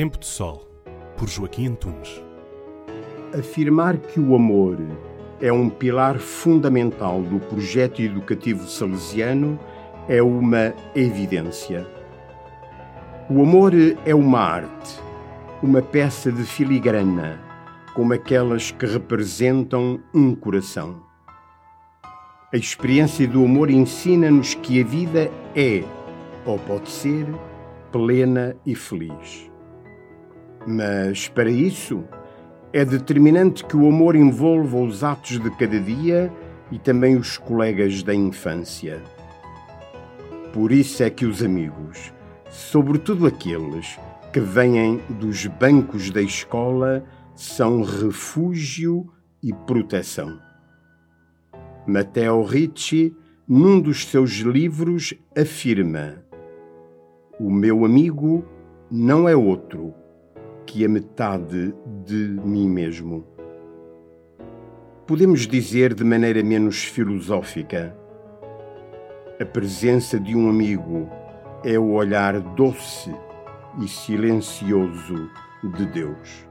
Tempo de Sol, por Joaquim Antunes. Afirmar que o amor é um pilar fundamental do projeto educativo salesiano é uma evidência. O amor é uma arte, uma peça de filigrana, como aquelas que representam um coração. A experiência do amor ensina-nos que a vida é, ou pode ser, plena e feliz. Mas, para isso, é determinante que o amor envolva os atos de cada dia e também os colegas da infância. Por isso é que os amigos, sobretudo aqueles que vêm dos bancos da escola, são refúgio e proteção. Matteo Ricci, num dos seus livros, afirma: O meu amigo não é outro que a metade de mim mesmo. Podemos dizer de maneira menos filosófica: a presença de um amigo é o olhar doce e silencioso de Deus.